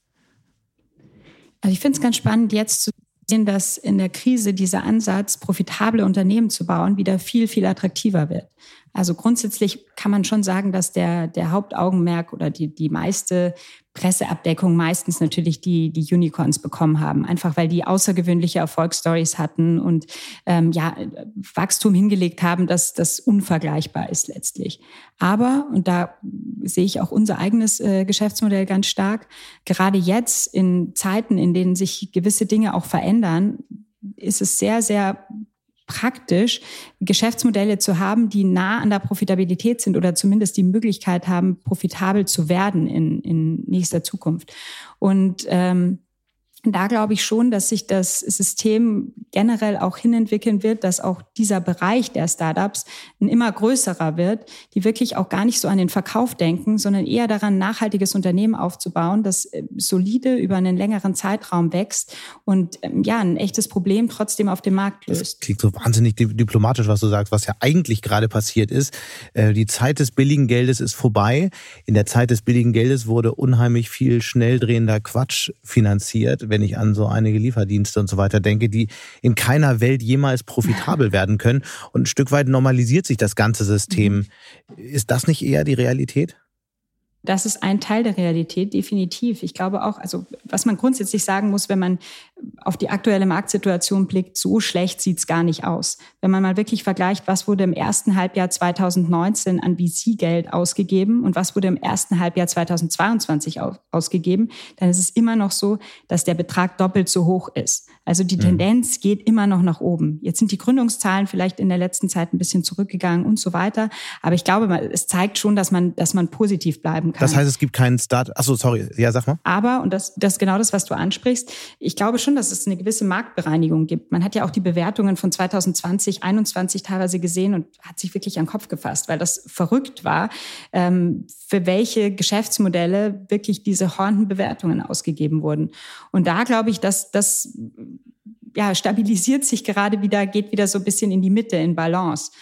Also ich finde es ganz spannend, jetzt zu sehen, dass in der Krise dieser Ansatz, profitable Unternehmen zu bauen, wieder viel, viel attraktiver wird. Also grundsätzlich kann man schon sagen, dass der, der Hauptaugenmerk oder die, die meiste Presseabdeckung meistens natürlich die, die Unicorns bekommen haben. Einfach weil die außergewöhnliche Erfolgsstories hatten und ähm, ja, Wachstum hingelegt haben, dass das unvergleichbar ist letztlich. Aber, und da sehe ich auch unser eigenes äh, Geschäftsmodell ganz stark, gerade jetzt in Zeiten, in denen sich gewisse Dinge auch verändern, ist es sehr, sehr praktisch, Geschäftsmodelle zu haben, die nah an der Profitabilität sind oder zumindest die Möglichkeit haben, profitabel zu werden in, in nächster Zukunft. Und ähm, da glaube ich schon, dass sich das System generell auch hinentwickeln wird, dass auch dieser Bereich der Startups ein immer größerer wird, die wirklich auch gar nicht so an den Verkauf denken, sondern eher daran, nachhaltiges Unternehmen aufzubauen, das äh, solide über einen längeren Zeitraum wächst und ähm, ja, ein echtes Problem trotzdem auf dem Markt löst. Das klingt so wahnsinnig diplomatisch, was du sagst, was ja eigentlich gerade passiert ist. Äh, die Zeit des billigen Geldes ist vorbei. In der Zeit des billigen Geldes wurde unheimlich viel schnell drehender Quatsch finanziert wenn ich an so einige Lieferdienste und so weiter denke, die in keiner Welt jemals profitabel werden können. Und ein Stück weit normalisiert sich das ganze System. Mhm. Ist das nicht eher die Realität? Das ist ein Teil der Realität, definitiv. Ich glaube auch, also was man grundsätzlich sagen muss, wenn man auf die aktuelle Marktsituation blickt, so schlecht sieht's gar nicht aus. Wenn man mal wirklich vergleicht, was wurde im ersten Halbjahr 2019 an VC-Geld ausgegeben und was wurde im ersten Halbjahr 2022 ausgegeben, dann ist es immer noch so, dass der Betrag doppelt so hoch ist. Also die mhm. Tendenz geht immer noch nach oben. Jetzt sind die Gründungszahlen vielleicht in der letzten Zeit ein bisschen zurückgegangen und so weiter. Aber ich glaube, es zeigt schon, dass man, dass man positiv bleiben kann. Das heißt, es gibt keinen Start. Achso, sorry. Ja, sag mal. Aber, und das, das ist genau das, was du ansprichst. Ich glaube schon, dass es eine gewisse Marktbereinigung gibt. Man hat ja auch die Bewertungen von 2020, 2021 teilweise gesehen und hat sich wirklich an den Kopf gefasst, weil das verrückt war, ähm, für welche Geschäftsmodelle wirklich diese hornenden Bewertungen ausgegeben wurden. Und da glaube ich, dass das ja, stabilisiert sich gerade wieder, geht wieder so ein bisschen in die Mitte, in Balance.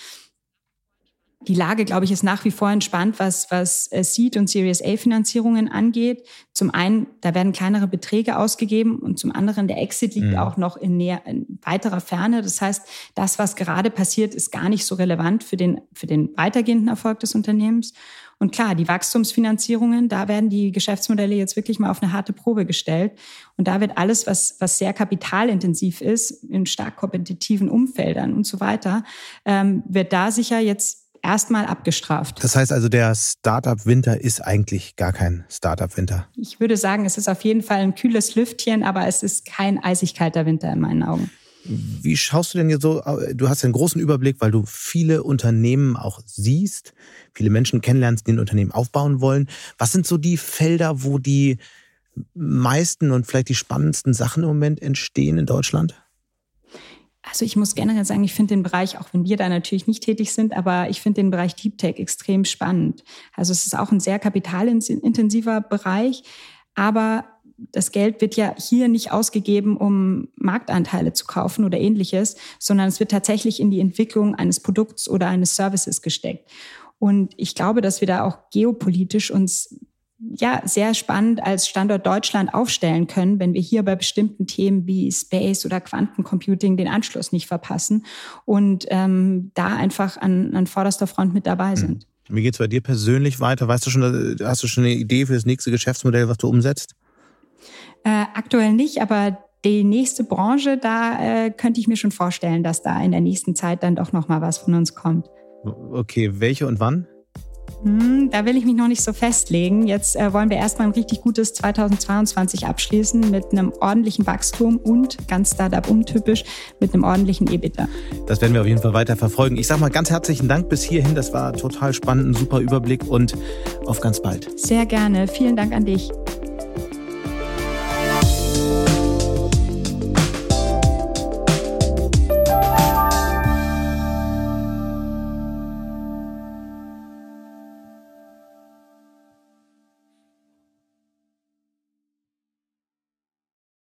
Die Lage, glaube ich, ist nach wie vor entspannt, was, was äh, Seed- und Series A-Finanzierungen angeht. Zum einen, da werden kleinere Beträge ausgegeben und zum anderen, der Exit liegt mhm. auch noch in, näher, in weiterer Ferne. Das heißt, das, was gerade passiert, ist gar nicht so relevant für den, für den weitergehenden Erfolg des Unternehmens. Und klar, die Wachstumsfinanzierungen, da werden die Geschäftsmodelle jetzt wirklich mal auf eine harte Probe gestellt. Und da wird alles, was, was sehr kapitalintensiv ist, in stark kompetitiven Umfeldern und so weiter, ähm, wird da sicher jetzt erstmal abgestraft. Das heißt also, der Startup-Winter ist eigentlich gar kein Startup-Winter. Ich würde sagen, es ist auf jeden Fall ein kühles Lüftchen, aber es ist kein eisig kalter Winter in meinen Augen. Wie schaust du denn jetzt so, du hast einen großen Überblick, weil du viele Unternehmen auch siehst, viele Menschen kennenlernst, die ein Unternehmen aufbauen wollen. Was sind so die Felder, wo die meisten und vielleicht die spannendsten Sachen im Moment entstehen in Deutschland? Also ich muss generell sagen, ich finde den Bereich, auch wenn wir da natürlich nicht tätig sind, aber ich finde den Bereich Deep Tech extrem spannend. Also es ist auch ein sehr kapitalintensiver Bereich, aber das Geld wird ja hier nicht ausgegeben, um Marktanteile zu kaufen oder ähnliches, sondern es wird tatsächlich in die Entwicklung eines Produkts oder eines Services gesteckt. Und ich glaube, dass wir da auch geopolitisch uns ja sehr spannend als Standort Deutschland aufstellen können, wenn wir hier bei bestimmten Themen wie Space oder Quantencomputing den Anschluss nicht verpassen und ähm, da einfach an, an vorderster Front mit dabei hm. sind. Wie geht's bei dir persönlich weiter? Weißt du schon, hast du schon eine Idee für das nächste Geschäftsmodell, was du umsetzt? Äh, aktuell nicht, aber die nächste Branche, da äh, könnte ich mir schon vorstellen, dass da in der nächsten Zeit dann doch noch mal was von uns kommt. Okay, welche und wann? Hm, da will ich mich noch nicht so festlegen. Jetzt äh, wollen wir erstmal ein richtig gutes 2022 abschließen mit einem ordentlichen Wachstum und ganz Startup untypisch mit einem ordentlichen EBITDA. Das werden wir auf jeden Fall weiter verfolgen. Ich sage mal ganz herzlichen Dank bis hierhin. Das war total spannend, ein super Überblick und auf ganz bald. Sehr gerne. Vielen Dank an dich.